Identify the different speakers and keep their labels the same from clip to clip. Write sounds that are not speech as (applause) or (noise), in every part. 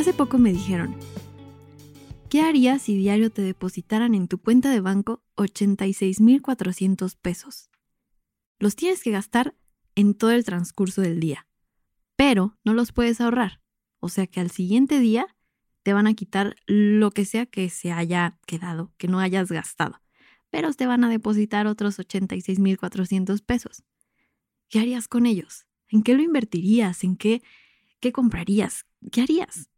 Speaker 1: Hace poco me dijeron, ¿qué harías si diario te depositaran en tu cuenta de banco 86.400 pesos? Los tienes que gastar en todo el transcurso del día, pero no los puedes ahorrar. O sea que al siguiente día te van a quitar lo que sea que se haya quedado, que no hayas gastado, pero te van a depositar otros 86.400 pesos. ¿Qué harías con ellos? ¿En qué lo invertirías? ¿En qué, qué comprarías? ¿Qué harías?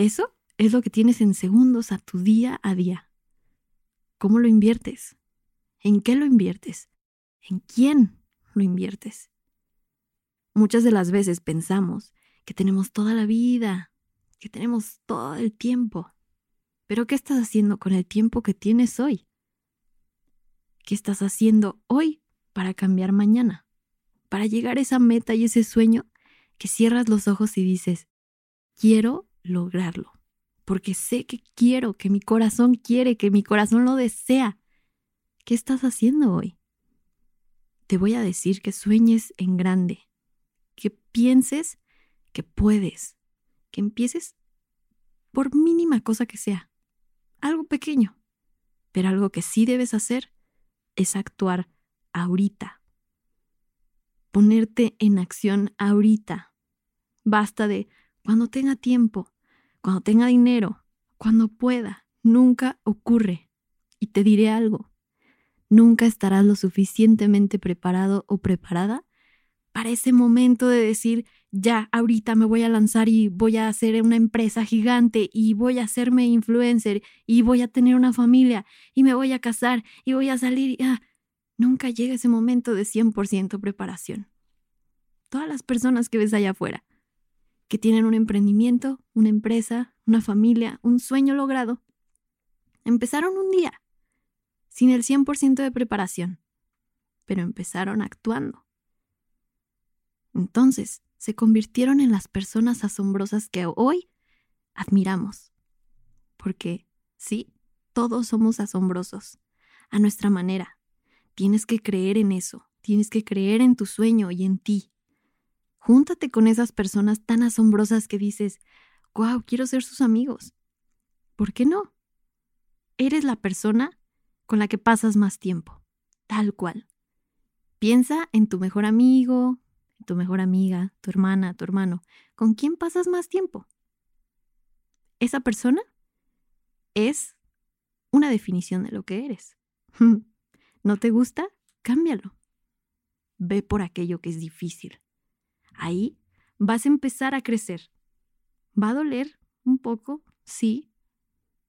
Speaker 1: Eso es lo que tienes en segundos a tu día a día. ¿Cómo lo inviertes? ¿En qué lo inviertes? ¿En quién lo inviertes? Muchas de las veces pensamos que tenemos toda la vida, que tenemos todo el tiempo. Pero ¿qué estás haciendo con el tiempo que tienes hoy? ¿Qué estás haciendo hoy para cambiar mañana? Para llegar a esa meta y ese sueño que cierras los ojos y dices, quiero lograrlo, porque sé que quiero, que mi corazón quiere, que mi corazón lo desea. ¿Qué estás haciendo hoy? Te voy a decir que sueñes en grande, que pienses que puedes, que empieces por mínima cosa que sea, algo pequeño, pero algo que sí debes hacer es actuar ahorita, ponerte en acción ahorita. Basta de cuando tenga tiempo, cuando tenga dinero, cuando pueda. Nunca ocurre. Y te diré algo. Nunca estarás lo suficientemente preparado o preparada para ese momento de decir, ya, ahorita me voy a lanzar y voy a hacer una empresa gigante y voy a hacerme influencer y voy a tener una familia y me voy a casar y voy a salir. Ah, nunca llega ese momento de 100% preparación. Todas las personas que ves allá afuera que tienen un emprendimiento, una empresa, una familia, un sueño logrado, empezaron un día, sin el 100% de preparación, pero empezaron actuando. Entonces, se convirtieron en las personas asombrosas que hoy admiramos. Porque, sí, todos somos asombrosos, a nuestra manera. Tienes que creer en eso, tienes que creer en tu sueño y en ti. Júntate con esas personas tan asombrosas que dices, wow, quiero ser sus amigos. ¿Por qué no? Eres la persona con la que pasas más tiempo, tal cual. Piensa en tu mejor amigo, tu mejor amiga, tu hermana, tu hermano. ¿Con quién pasas más tiempo? Esa persona es una definición de lo que eres. (laughs) ¿No te gusta? Cámbialo. Ve por aquello que es difícil. Ahí vas a empezar a crecer. Va a doler un poco, sí,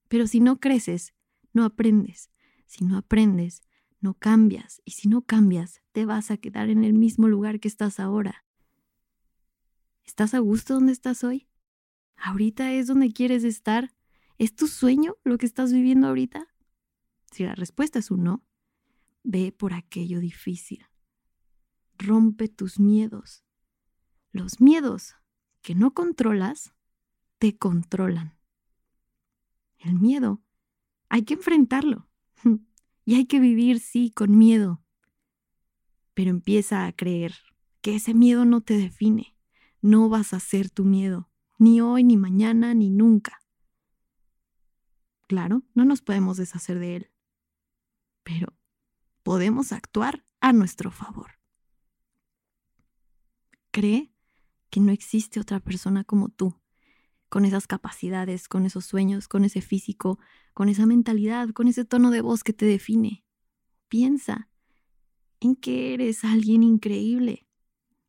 Speaker 1: pero si no creces, no aprendes. Si no aprendes, no cambias. Y si no cambias, te vas a quedar en el mismo lugar que estás ahora. ¿Estás a gusto donde estás hoy? ¿Ahorita es donde quieres estar? ¿Es tu sueño lo que estás viviendo ahorita? Si la respuesta es un no, ve por aquello difícil. Rompe tus miedos. Los miedos que no controlas te controlan. El miedo hay que enfrentarlo (laughs) y hay que vivir, sí, con miedo. Pero empieza a creer que ese miedo no te define. No vas a ser tu miedo, ni hoy, ni mañana, ni nunca. Claro, no nos podemos deshacer de él, pero podemos actuar a nuestro favor. Cree que no existe otra persona como tú, con esas capacidades, con esos sueños, con ese físico, con esa mentalidad, con ese tono de voz que te define. Piensa en que eres alguien increíble.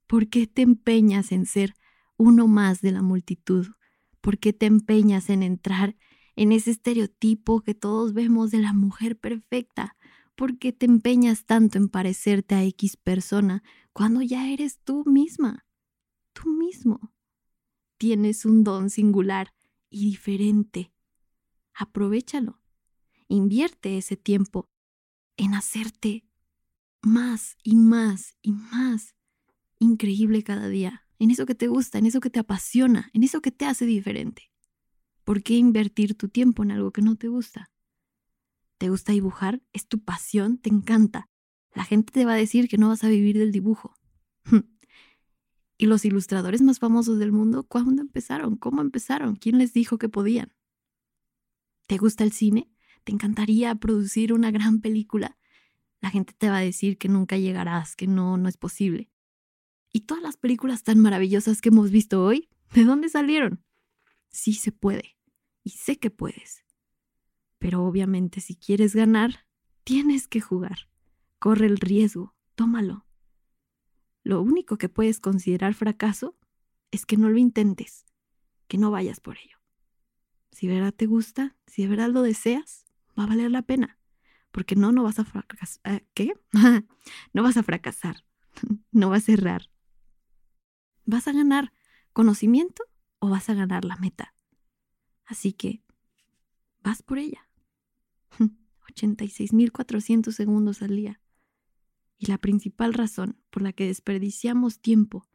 Speaker 1: ¿Por qué te empeñas en ser uno más de la multitud? ¿Por qué te empeñas en entrar en ese estereotipo que todos vemos de la mujer perfecta? ¿Por qué te empeñas tanto en parecerte a X persona cuando ya eres tú misma? Tú mismo. tienes un don singular y diferente. Aprovechalo. Invierte ese tiempo en hacerte más y más y más increíble cada día, en eso que te gusta, en eso que te apasiona, en eso que te hace diferente. ¿Por qué invertir tu tiempo en algo que no te gusta? ¿Te gusta dibujar? ¿Es tu pasión? ¿Te encanta? La gente te va a decir que no vas a vivir del dibujo. ¿Y los ilustradores más famosos del mundo cuándo empezaron? ¿Cómo empezaron? ¿Quién les dijo que podían? ¿Te gusta el cine? ¿Te encantaría producir una gran película? La gente te va a decir que nunca llegarás, que no, no es posible. ¿Y todas las películas tan maravillosas que hemos visto hoy? ¿De dónde salieron? Sí se puede. Y sé que puedes. Pero obviamente si quieres ganar, tienes que jugar. Corre el riesgo, tómalo. Lo único que puedes considerar fracaso es que no lo intentes, que no vayas por ello. Si de verdad te gusta, si de verdad lo deseas, va a valer la pena, porque no, no vas a fracasar. Eh, ¿Qué? (laughs) no vas a fracasar, (laughs) no vas a cerrar. ¿Vas a ganar conocimiento o vas a ganar la meta? Así que, vas por ella. (laughs) 86.400 segundos al día. Y la principal razón por la que desperdiciamos tiempo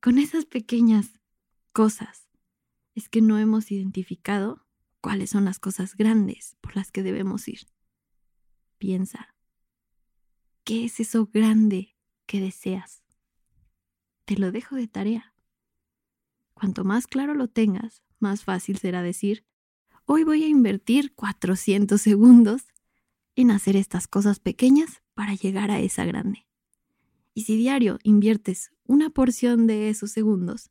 Speaker 1: con esas pequeñas cosas es que no hemos identificado cuáles son las cosas grandes por las que debemos ir. Piensa, ¿qué es eso grande que deseas? Te lo dejo de tarea. Cuanto más claro lo tengas, más fácil será decir, hoy voy a invertir 400 segundos en hacer estas cosas pequeñas para llegar a esa grande. Y si diario inviertes una porción de esos segundos,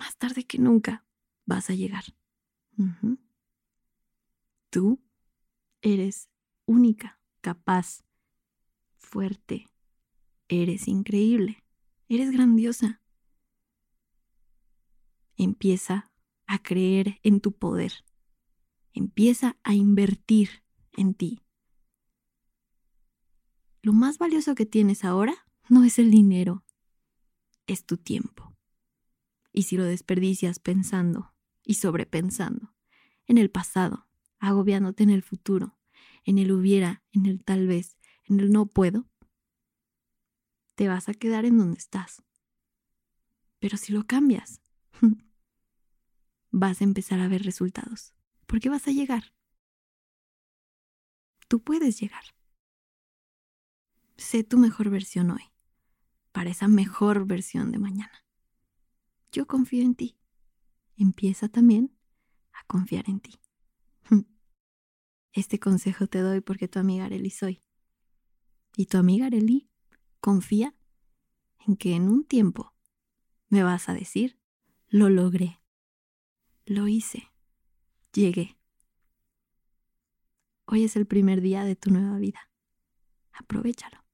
Speaker 1: más tarde que nunca vas a llegar. Tú eres única, capaz, fuerte, eres increíble, eres grandiosa. Empieza a creer en tu poder. Empieza a invertir en ti. Lo más valioso que tienes ahora no es el dinero, es tu tiempo. Y si lo desperdicias pensando y sobrepensando en el pasado, agobiándote en el futuro, en el hubiera, en el tal vez, en el no puedo, te vas a quedar en donde estás. Pero si lo cambias, (laughs) vas a empezar a ver resultados, porque vas a llegar. Tú puedes llegar sé tu mejor versión hoy, para esa mejor versión de mañana. Yo confío en ti. Empieza también a confiar en ti. (laughs) Este consejo te doy porque tu amiga Areli soy. Y tu amiga Areli confía en que en un tiempo me vas a decir, lo logré, lo hice, llegué. Hoy es el primer día de tu nueva vida. Aprovechalo.